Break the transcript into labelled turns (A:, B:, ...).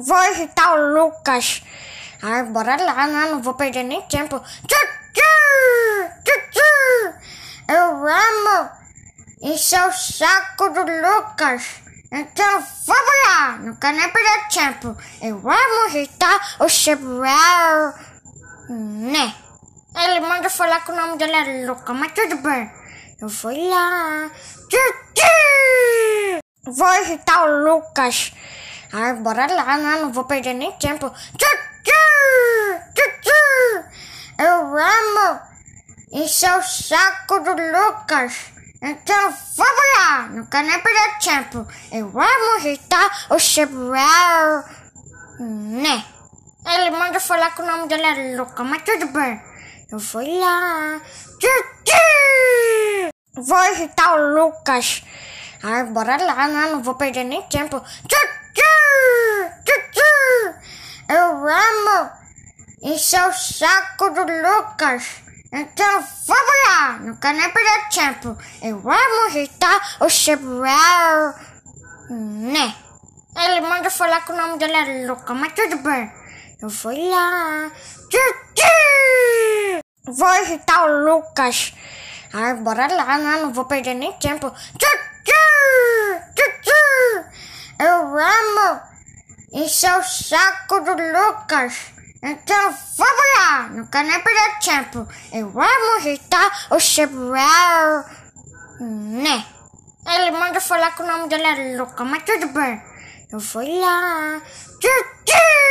A: Vou irritar o Lucas. Ai, bora lá, né? Não vou perder nem tempo. Eu amo encher o saco do Lucas. Então vamos lá, não quero nem perder tempo. Eu amo irritar o Chibral. Né? Ele manda falar que o nome dele é Lucas, mas tudo bem. Eu vou lá. Vou irritar o Lucas. Ai, bora lá, né? Não vou perder nem tempo. Eu amo encher o saco do Lucas. Então vamos lá, não quero nem perder tempo. Eu amo irritar o Chibral. Né? Ele manda falar que o nome dele é Lucas, mas tudo bem. Eu vou lá. Vou irritar o Lucas. Ai, bora lá, né? Não vou perder nem tempo. Tchutchu! Tchutchu! Eu amo encher o saco do Lucas. Então vamos lá, não quero nem perder tempo. Eu amo irritar o Chibral. Né? Ele manda falar que o nome dele é Lucas, mas tudo bem. Eu vou lá. Tchutchu! Vou irritar o Lucas. Ai, bora lá, né? Não vou perder nem tempo. Tchutchu! Tchutchu! Eu amo encher o saco do Lucas. Então vamos lá, não quero nem perder tempo. Eu amo irritar o Chibral. Né? Ele manda falar que o nome dele é Lucas, mas tudo bem. Eu vou lá. Tchutchu!